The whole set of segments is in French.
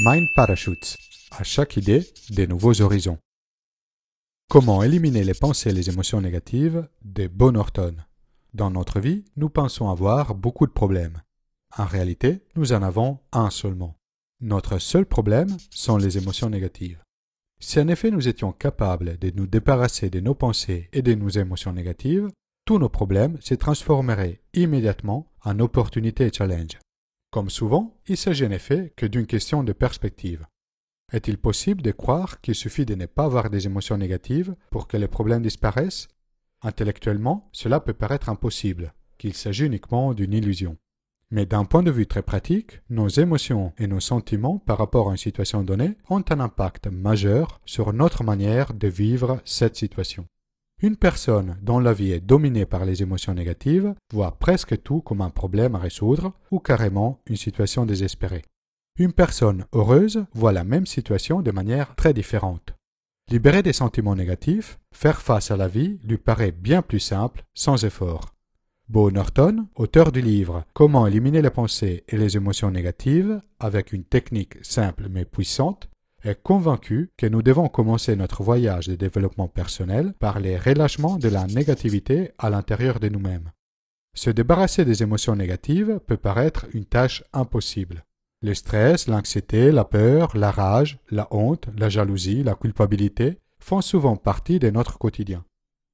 Mind Parachutes. À chaque idée, des nouveaux horizons. Comment éliminer les pensées et les émotions négatives de Bo Norton. Dans notre vie, nous pensons avoir beaucoup de problèmes. En réalité, nous en avons un seulement. Notre seul problème sont les émotions négatives. Si en effet nous étions capables de nous débarrasser de nos pensées et de nos émotions négatives, tous nos problèmes se transformeraient immédiatement en opportunités et challenges. Comme souvent, il s'agit en effet que d'une question de perspective. Est-il possible de croire qu'il suffit de ne pas avoir des émotions négatives pour que les problèmes disparaissent? Intellectuellement, cela peut paraître impossible, qu'il s'agit uniquement d'une illusion. Mais d'un point de vue très pratique, nos émotions et nos sentiments par rapport à une situation donnée ont un impact majeur sur notre manière de vivre cette situation. Une personne dont la vie est dominée par les émotions négatives voit presque tout comme un problème à résoudre ou carrément une situation désespérée. Une personne heureuse voit la même situation de manière très différente. Libérer des sentiments négatifs, faire face à la vie lui paraît bien plus simple, sans effort. Bo Norton, auteur du livre Comment éliminer les pensées et les émotions négatives avec une technique simple mais puissante, est convaincu que nous devons commencer notre voyage de développement personnel par les relâchements de la négativité à l'intérieur de nous-mêmes. Se débarrasser des émotions négatives peut paraître une tâche impossible. Le stress, l'anxiété, la peur, la rage, la honte, la jalousie, la culpabilité font souvent partie de notre quotidien.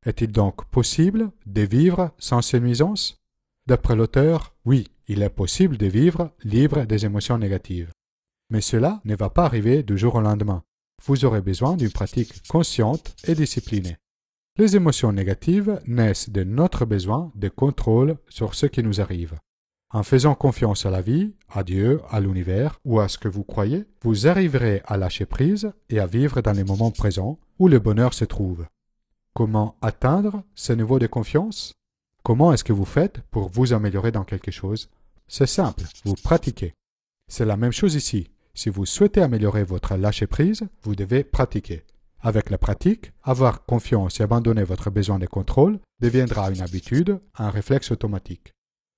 Est-il donc possible de vivre sans ces nuisances? D'après l'auteur, oui, il est possible de vivre libre des émotions négatives. Mais cela ne va pas arriver du jour au lendemain. Vous aurez besoin d'une pratique consciente et disciplinée. Les émotions négatives naissent de notre besoin de contrôle sur ce qui nous arrive. En faisant confiance à la vie, à Dieu, à l'univers ou à ce que vous croyez, vous arriverez à lâcher prise et à vivre dans les moments présents où le bonheur se trouve. Comment atteindre ce niveau de confiance? Comment est-ce que vous faites pour vous améliorer dans quelque chose? C'est simple, vous pratiquez. C'est la même chose ici. Si vous souhaitez améliorer votre lâcher-prise, vous devez pratiquer. Avec la pratique, avoir confiance et abandonner votre besoin de contrôle deviendra une habitude, un réflexe automatique.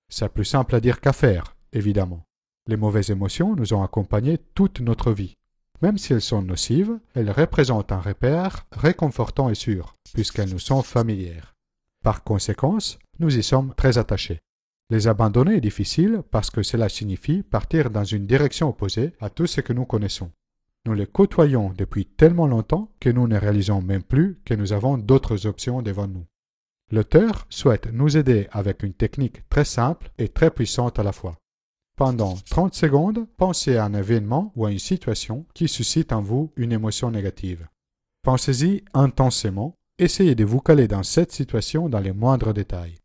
C'est plus simple à dire qu'à faire, évidemment. Les mauvaises émotions nous ont accompagnés toute notre vie. Même si elles sont nocives, elles représentent un repère réconfortant et sûr, puisqu'elles nous sont familières. Par conséquent, nous y sommes très attachés. Les abandonner est difficile parce que cela signifie partir dans une direction opposée à tout ce que nous connaissons. Nous les côtoyons depuis tellement longtemps que nous ne réalisons même plus que nous avons d'autres options devant nous. L'auteur souhaite nous aider avec une technique très simple et très puissante à la fois. Pendant 30 secondes, pensez à un événement ou à une situation qui suscite en vous une émotion négative. Pensez-y intensément, essayez de vous caler dans cette situation dans les moindres détails.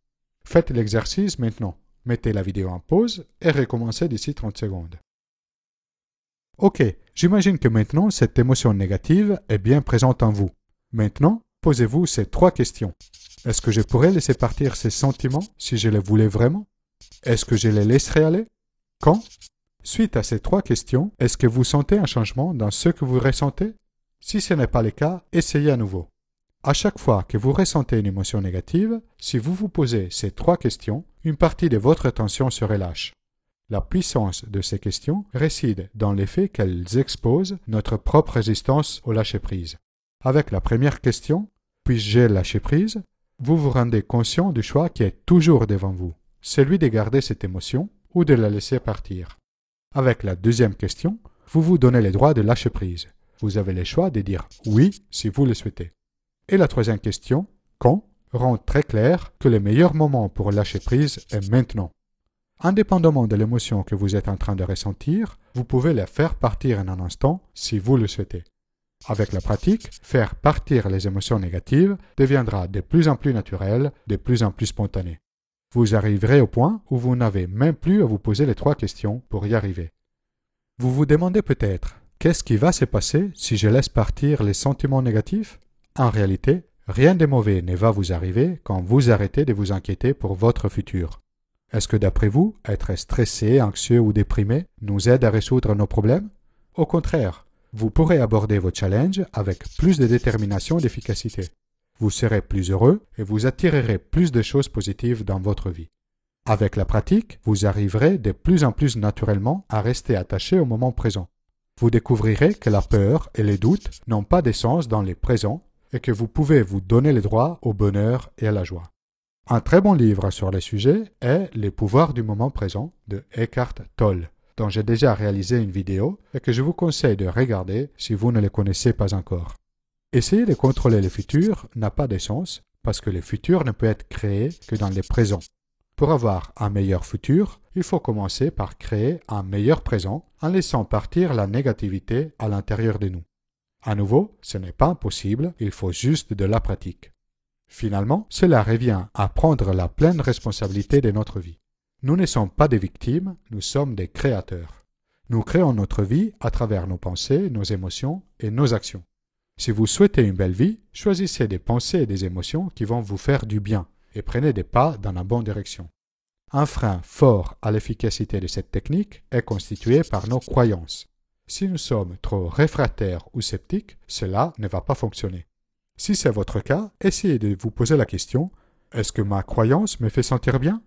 Faites l'exercice maintenant. Mettez la vidéo en pause et recommencez d'ici 30 secondes. Ok, j'imagine que maintenant cette émotion négative est bien présente en vous. Maintenant, posez-vous ces trois questions. Est-ce que je pourrais laisser partir ces sentiments si je les voulais vraiment? Est-ce que je les laisserai aller? Quand? Suite à ces trois questions, est-ce que vous sentez un changement dans ce que vous ressentez? Si ce n'est pas le cas, essayez à nouveau. À chaque fois que vous ressentez une émotion négative, si vous vous posez ces trois questions, une partie de votre attention se relâche. La puissance de ces questions réside dans l'effet qu'elles exposent notre propre résistance au lâcher-prise. Avec la première question, puis-je lâcher prise Vous vous rendez conscient du choix qui est toujours devant vous, celui de garder cette émotion ou de la laisser partir. Avec la deuxième question, vous vous donnez le droit de lâcher prise. Vous avez le choix de dire oui si vous le souhaitez. Et la troisième question, quand, rend très clair que le meilleur moment pour lâcher prise est maintenant. Indépendamment de l'émotion que vous êtes en train de ressentir, vous pouvez la faire partir en un instant si vous le souhaitez. Avec la pratique, faire partir les émotions négatives deviendra de plus en plus naturel, de plus en plus spontané. Vous arriverez au point où vous n'avez même plus à vous poser les trois questions pour y arriver. Vous vous demandez peut-être, qu'est-ce qui va se passer si je laisse partir les sentiments négatifs? En réalité, rien de mauvais ne va vous arriver quand vous arrêtez de vous inquiéter pour votre futur. Est-ce que d'après vous, être stressé, anxieux ou déprimé nous aide à résoudre nos problèmes? Au contraire, vous pourrez aborder vos challenges avec plus de détermination et d'efficacité. Vous serez plus heureux et vous attirerez plus de choses positives dans votre vie. Avec la pratique, vous arriverez de plus en plus naturellement à rester attaché au moment présent. vous découvrirez que la peur et les doutes n'ont pas d'essence dans les présents et que vous pouvez vous donner le droit au bonheur et à la joie. Un très bon livre sur le sujet est Les pouvoirs du moment présent de Eckhart Tolle, dont j'ai déjà réalisé une vidéo et que je vous conseille de regarder si vous ne le connaissez pas encore. Essayer de contrôler le futur n'a pas de sens parce que le futur ne peut être créé que dans le présent. Pour avoir un meilleur futur, il faut commencer par créer un meilleur présent en laissant partir la négativité à l'intérieur de nous. À nouveau, ce n'est pas impossible, il faut juste de la pratique. Finalement, cela revient à prendre la pleine responsabilité de notre vie. Nous ne sommes pas des victimes, nous sommes des créateurs. Nous créons notre vie à travers nos pensées, nos émotions et nos actions. Si vous souhaitez une belle vie, choisissez des pensées et des émotions qui vont vous faire du bien et prenez des pas dans la bonne direction. Un frein fort à l'efficacité de cette technique est constitué par nos croyances. Si nous sommes trop réfractaires ou sceptiques, cela ne va pas fonctionner. Si c'est votre cas, essayez de vous poser la question Est-ce que ma croyance me fait sentir bien?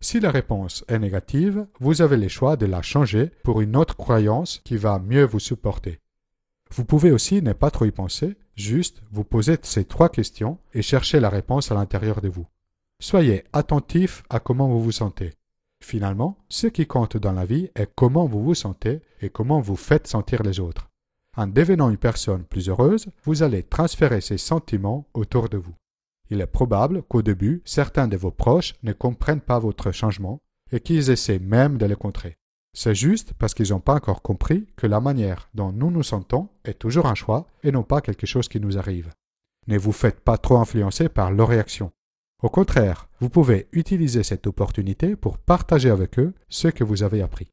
Si la réponse est négative, vous avez le choix de la changer pour une autre croyance qui va mieux vous supporter. Vous pouvez aussi ne pas trop y penser, juste vous poser ces trois questions et chercher la réponse à l'intérieur de vous. Soyez attentif à comment vous vous sentez. Finalement, ce qui compte dans la vie est comment vous vous sentez et comment vous faites sentir les autres. En devenant une personne plus heureuse, vous allez transférer ces sentiments autour de vous. Il est probable qu'au début, certains de vos proches ne comprennent pas votre changement et qu'ils essaient même de le contrer. C'est juste parce qu'ils n'ont pas encore compris que la manière dont nous nous sentons est toujours un choix et non pas quelque chose qui nous arrive. Ne vous faites pas trop influencer par leurs réactions. Au contraire, vous pouvez utiliser cette opportunité pour partager avec eux ce que vous avez appris.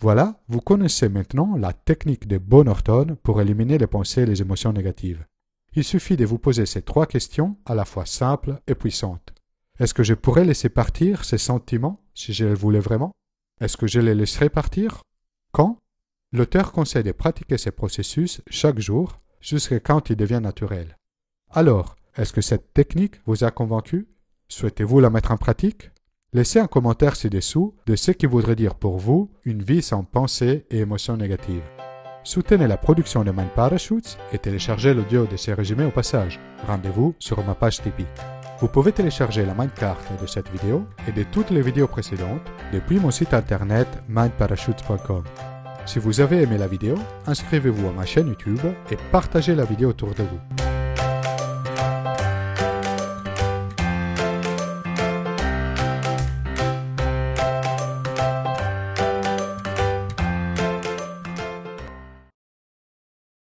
Voilà, vous connaissez maintenant la technique de Bon Norton pour éliminer les pensées et les émotions négatives. Il suffit de vous poser ces trois questions à la fois simples et puissantes. Est-ce que je pourrais laisser partir ces sentiments si je le voulais vraiment? Est-ce que je les laisserai partir? Quand? L'auteur conseille de pratiquer ces processus chaque jour jusqu'à quand il devient naturel. Alors, est-ce que cette technique vous a convaincu? Souhaitez-vous la mettre en pratique? Laissez un commentaire ci-dessous de ce qui voudrait dire pour vous une vie sans pensée et émotions négatives. Soutenez la production de Mind Parachutes et téléchargez l'audio de ces résumés au passage. Rendez-vous sur ma page Tipeee. Vous pouvez télécharger la Mindcard de cette vidéo et de toutes les vidéos précédentes depuis mon site internet mindparachutes.com. Si vous avez aimé la vidéo, inscrivez-vous à ma chaîne YouTube et partagez la vidéo autour de vous.